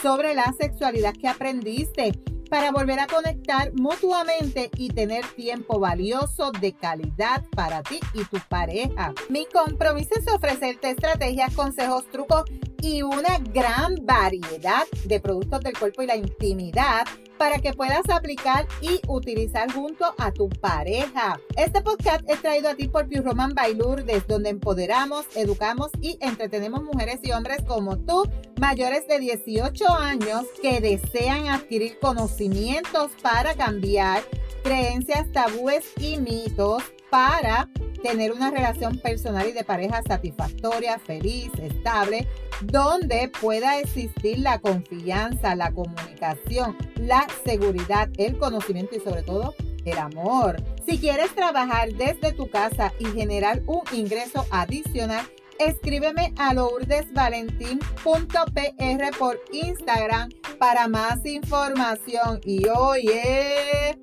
sobre la sexualidad que aprendiste para volver a conectar mutuamente y tener tiempo valioso de calidad para ti y tu pareja. Mi compromiso es ofrecerte estrategias, consejos, trucos y una gran variedad de productos del cuerpo y la intimidad para que puedas aplicar y utilizar junto a tu pareja. Este podcast es traído a ti por Pure Roman by Lourdes, donde empoderamos, educamos y entretenemos mujeres y hombres como tú, mayores de 18 años, que desean adquirir conocimientos para cambiar creencias, tabúes y mitos para tener una relación personal y de pareja satisfactoria, feliz, estable, donde pueda existir la confianza, la comunicación, la seguridad, el conocimiento y sobre todo el amor. Si quieres trabajar desde tu casa y generar un ingreso adicional, escríbeme a lourdesvalentín.pr por Instagram para más información. Y hoy es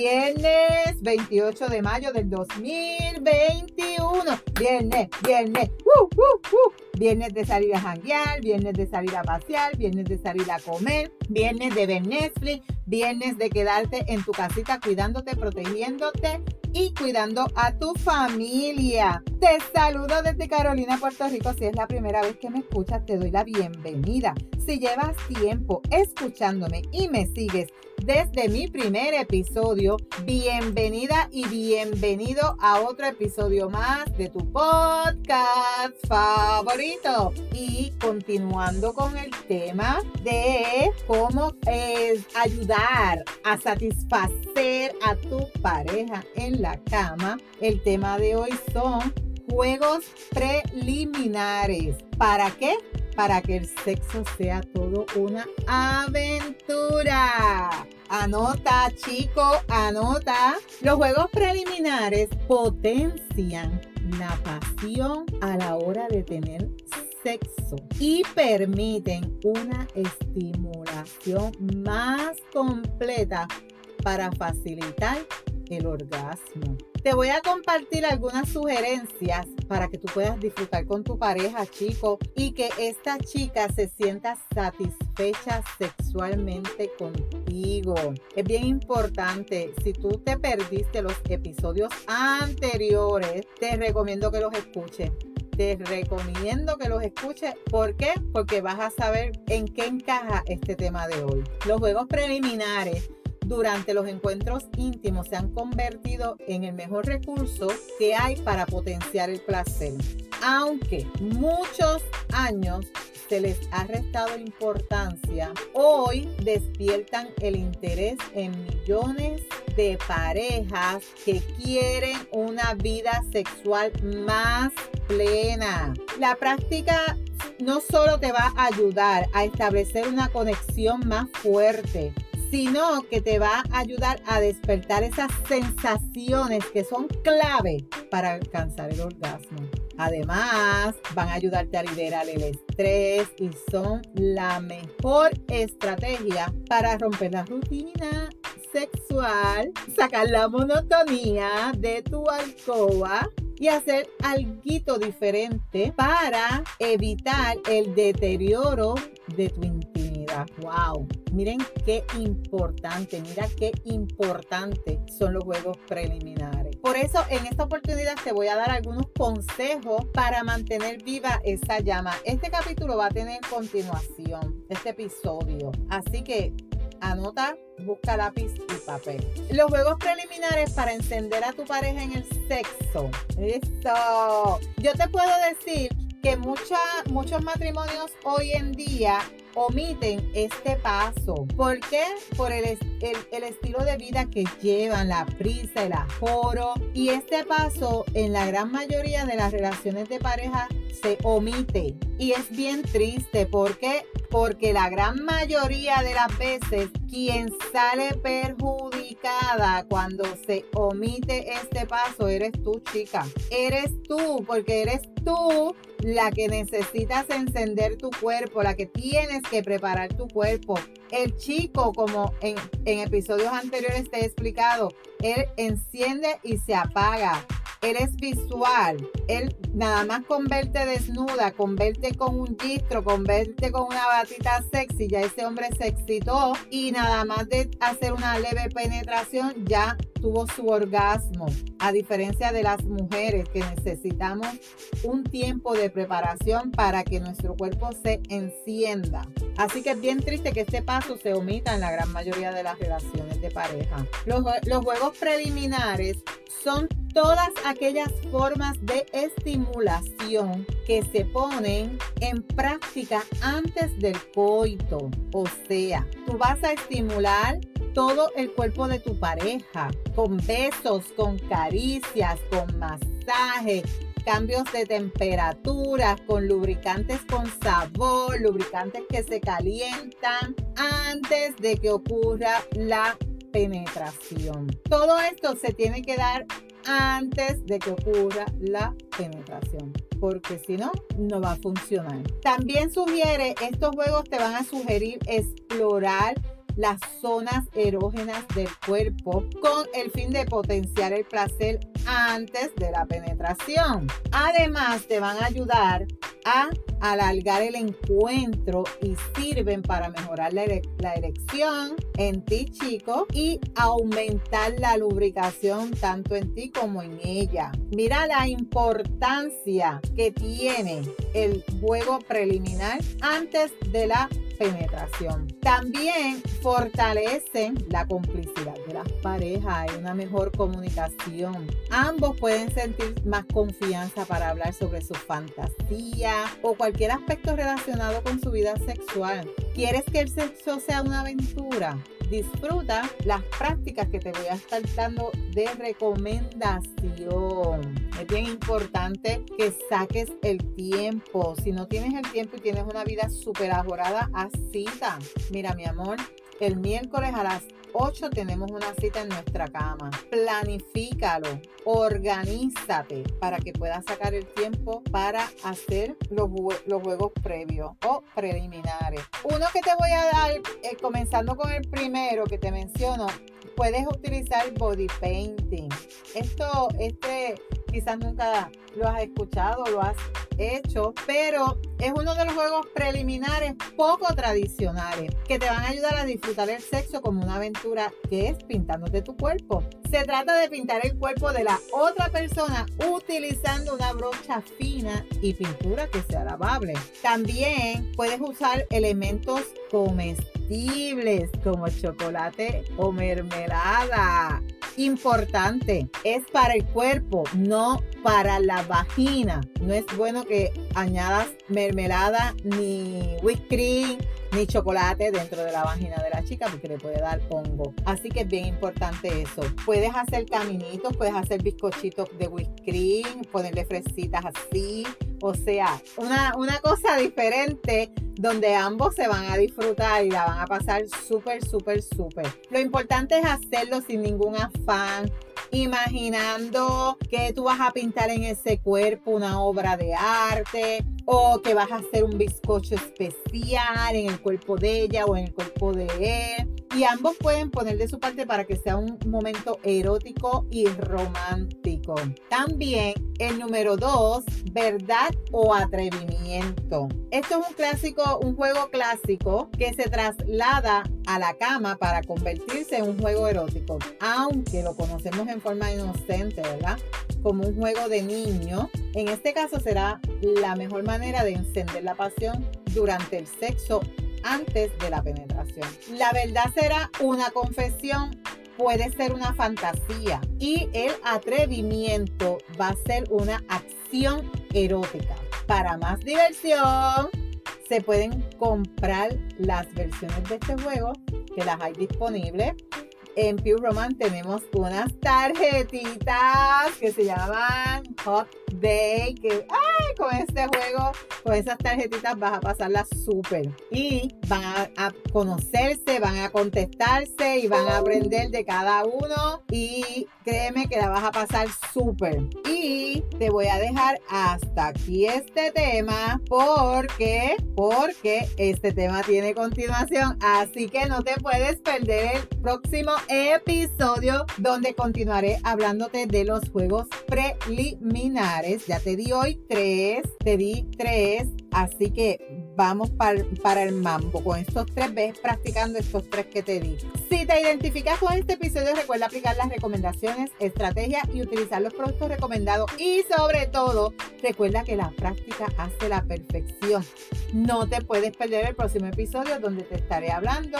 viernes 28 de mayo del 2021. Viernes, viernes, uh, uh, uh. Viernes de salir a janguear, viernes de salir a pasear, viernes de salir a comer, viernes de ver Netflix, viernes de quedarte en tu casita cuidándote, protegiéndote y cuidando a tu familia. Te saludo desde Carolina, Puerto Rico. Si es la primera vez que me escuchas, te doy la bienvenida. Si llevas tiempo escuchándome y me sigues desde mi primer episodio, bienvenida y bienvenido a otro episodio más de tu podcast favorito. Y continuando con el tema de cómo es ayudar a satisfacer a tu pareja en la cama, el tema de hoy son juegos preliminares. ¿Para qué? Para que el sexo sea todo una aventura. Anota, chico, anota. Los juegos preliminares potencian la pasión a la hora de tener sexo y permiten una estimulación más completa para facilitar el orgasmo. Te voy a compartir algunas sugerencias para que tú puedas disfrutar con tu pareja, chico, y que esta chica se sienta satisfecha sexualmente contigo. Es bien importante, si tú te perdiste los episodios anteriores, te recomiendo que los escuches te recomiendo que los escuches. ¿Por qué? Porque vas a saber en qué encaja este tema de hoy. Los juegos preliminares durante los encuentros íntimos se han convertido en el mejor recurso que hay para potenciar el placer. Aunque muchos años se les ha restado importancia, hoy despiertan el interés en millones de parejas que quieren una vida sexual más plena. La práctica no solo te va a ayudar a establecer una conexión más fuerte, sino que te va a ayudar a despertar esas sensaciones que son clave para alcanzar el orgasmo. Además, van a ayudarte a liberar el estrés y son la mejor estrategia para romper la rutina sexual, sacar la monotonía de tu alcoba y hacer algo diferente para evitar el deterioro de tu ¡Wow! Miren qué importante, mira qué importante son los juegos preliminares. Por eso en esta oportunidad te voy a dar algunos consejos para mantener viva esa llama. Este capítulo va a tener continuación, este episodio. Así que anota, busca lápiz y papel. Los juegos preliminares para encender a tu pareja en el sexo. Eso. Yo te puedo decir que muchos matrimonios hoy en día omiten este paso. ¿Por qué? Por el, el, estilo de vida que llevan, la prisa, el aforo. Y este paso en la gran mayoría de las relaciones de pareja se omite. Y es bien triste porque porque la gran mayoría de las veces quien sale cuando se omite este paso eres tú, chica. Eres tú, porque eres tú la que necesitas encender tu cuerpo, la que tienes que preparar tu cuerpo. El chico, como en, en episodios anteriores te he explicado, él enciende y se apaga él es visual. Él nada más con verte desnuda, con verte con un gistro, con verte con una batita sexy, ya ese hombre se excitó y nada más de hacer una leve penetración ya tuvo su orgasmo. A diferencia de las mujeres que necesitamos un tiempo de preparación para que nuestro cuerpo se encienda. Así que es bien triste que este paso se omita en la gran mayoría de las relaciones de pareja. Los, los juegos preliminares son todas aquellas formas de estimulación que se ponen en práctica antes del coito. O sea, tú vas a estimular todo el cuerpo de tu pareja con besos, con caricias, con masaje, cambios de temperatura, con lubricantes con sabor, lubricantes que se calientan antes de que ocurra la penetración. Todo esto se tiene que dar antes de que ocurra la penetración porque si no, no va a funcionar. También sugiere, estos juegos te van a sugerir explorar las zonas erógenas del cuerpo con el fin de potenciar el placer antes de la penetración. Además, te van a ayudar a alargar el encuentro y sirven para mejorar la, erección en ti, chico, y aumentar la lubricación tanto en ti como en ella. Mira la importancia que tiene el juego preliminar antes de la penetración. También fortalecen la complicidad de las parejas, hay una mejor comunicación. Ambos pueden sentir más confianza para hablar sobre su fantasía o cualquier aspecto relacionado con su vida sexual. ¿Quieres que el sexo sea una aventura? Disfruta las prácticas que te voy a estar dando de recomendación. Es bien importante que saques el tiempo. Si no tienes el tiempo y tienes una vida súper ajorada, haz cita. Mira, mi amor, el miércoles a las 8 tenemos una cita en nuestra cama. Planifícalo, organízate para que puedas sacar el tiempo para hacer los, los juegos previos o preliminares. Uno que te voy a dar, eh, comenzando con el primero que te menciono, puedes utilizar body painting. Esto, este quizás nunca lo has escuchado, lo has hecho, pero es uno de los juegos preliminares poco tradicionales que te van a ayudar a disfrutar el sexo como una aventura que es pintándote tu cuerpo. Se trata de pintar el cuerpo de la otra persona utilizando una brocha fina y pintura que sea lavable. También puedes usar elementos comestibles como chocolate o mermelada importante, es para el cuerpo, no para la vagina. No es bueno que añadas mermelada ni cream ni chocolate dentro de la vagina de la chica porque le puede dar hongo. Así que es bien importante eso. Puedes hacer caminitos, puedes hacer bizcochitos de cream, ponerle fresitas así. O sea, una, una cosa diferente donde ambos se van a disfrutar y la van a pasar súper, súper, súper. Lo importante es hacerlo sin ningún afán, imaginando que tú vas a pintar en ese cuerpo una obra de arte o que vas a hacer un bizcocho especial en el cuerpo de ella o en el cuerpo de él y ambos pueden poner de su parte para que sea un momento erótico y romántico. También el número dos, verdad o atrevimiento. Esto es un clásico, un juego clásico que se traslada a la cama para convertirse en un juego erótico, aunque lo conocemos en forma inocente, ¿verdad? Como un juego de niño. En este caso será la mejor manera de encender la pasión durante el sexo antes de la penetración. La verdad será una confesión, puede ser una fantasía y el atrevimiento va a ser una acción erótica. para más diversión, se pueden comprar las versiones de este juego que las hay disponibles. En Pure Roman tenemos unas tarjetitas que se llaman Hot Day, que ay, con este juego, con esas tarjetitas vas a pasarla súper. Y van a, conocerse, van a contestarse y van a aprender de cada uno. Y créeme que la vas a pasar súper. Y te voy a dejar hasta aquí este tema porque, porque este tema tiene continuación. Así que no te puedes perder el próximo episodio donde continuaré hablándote de los juegos preliminares. Ya te di hoy tres, te di tres, así que vamos para, para el mambo. Con estos tres, ves practicando estos tres que te di. Si te identificas con este episodio, recuerda aplicar las recomendaciones, estrategias y utilizar los productos recomendados. Y sobre todo, recuerda que la práctica hace la perfección. No te puedes perder el próximo episodio donde te estaré hablando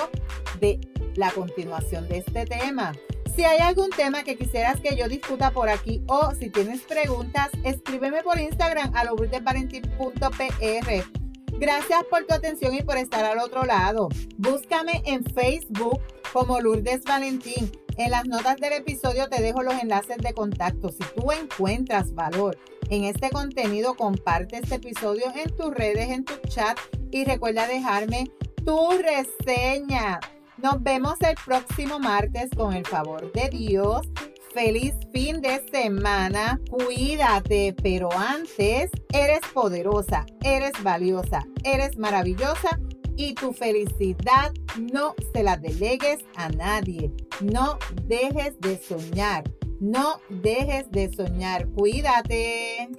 de la continuación de este tema. Si hay algún tema que quisieras que yo discuta por aquí o si tienes preguntas, escríbeme por Instagram a lourdesvalentín.pr. Gracias por tu atención y por estar al otro lado. Búscame en Facebook como Lourdes Valentín. En las notas del episodio te dejo los enlaces de contacto. Si tú encuentras valor en este contenido, comparte este episodio en tus redes, en tu chat y recuerda dejarme tu reseña. Nos vemos el próximo martes con el favor de Dios. Feliz fin de semana, cuídate, pero antes eres poderosa, eres valiosa, eres maravillosa y tu felicidad no se la delegues a nadie. No dejes de soñar, no dejes de soñar, cuídate.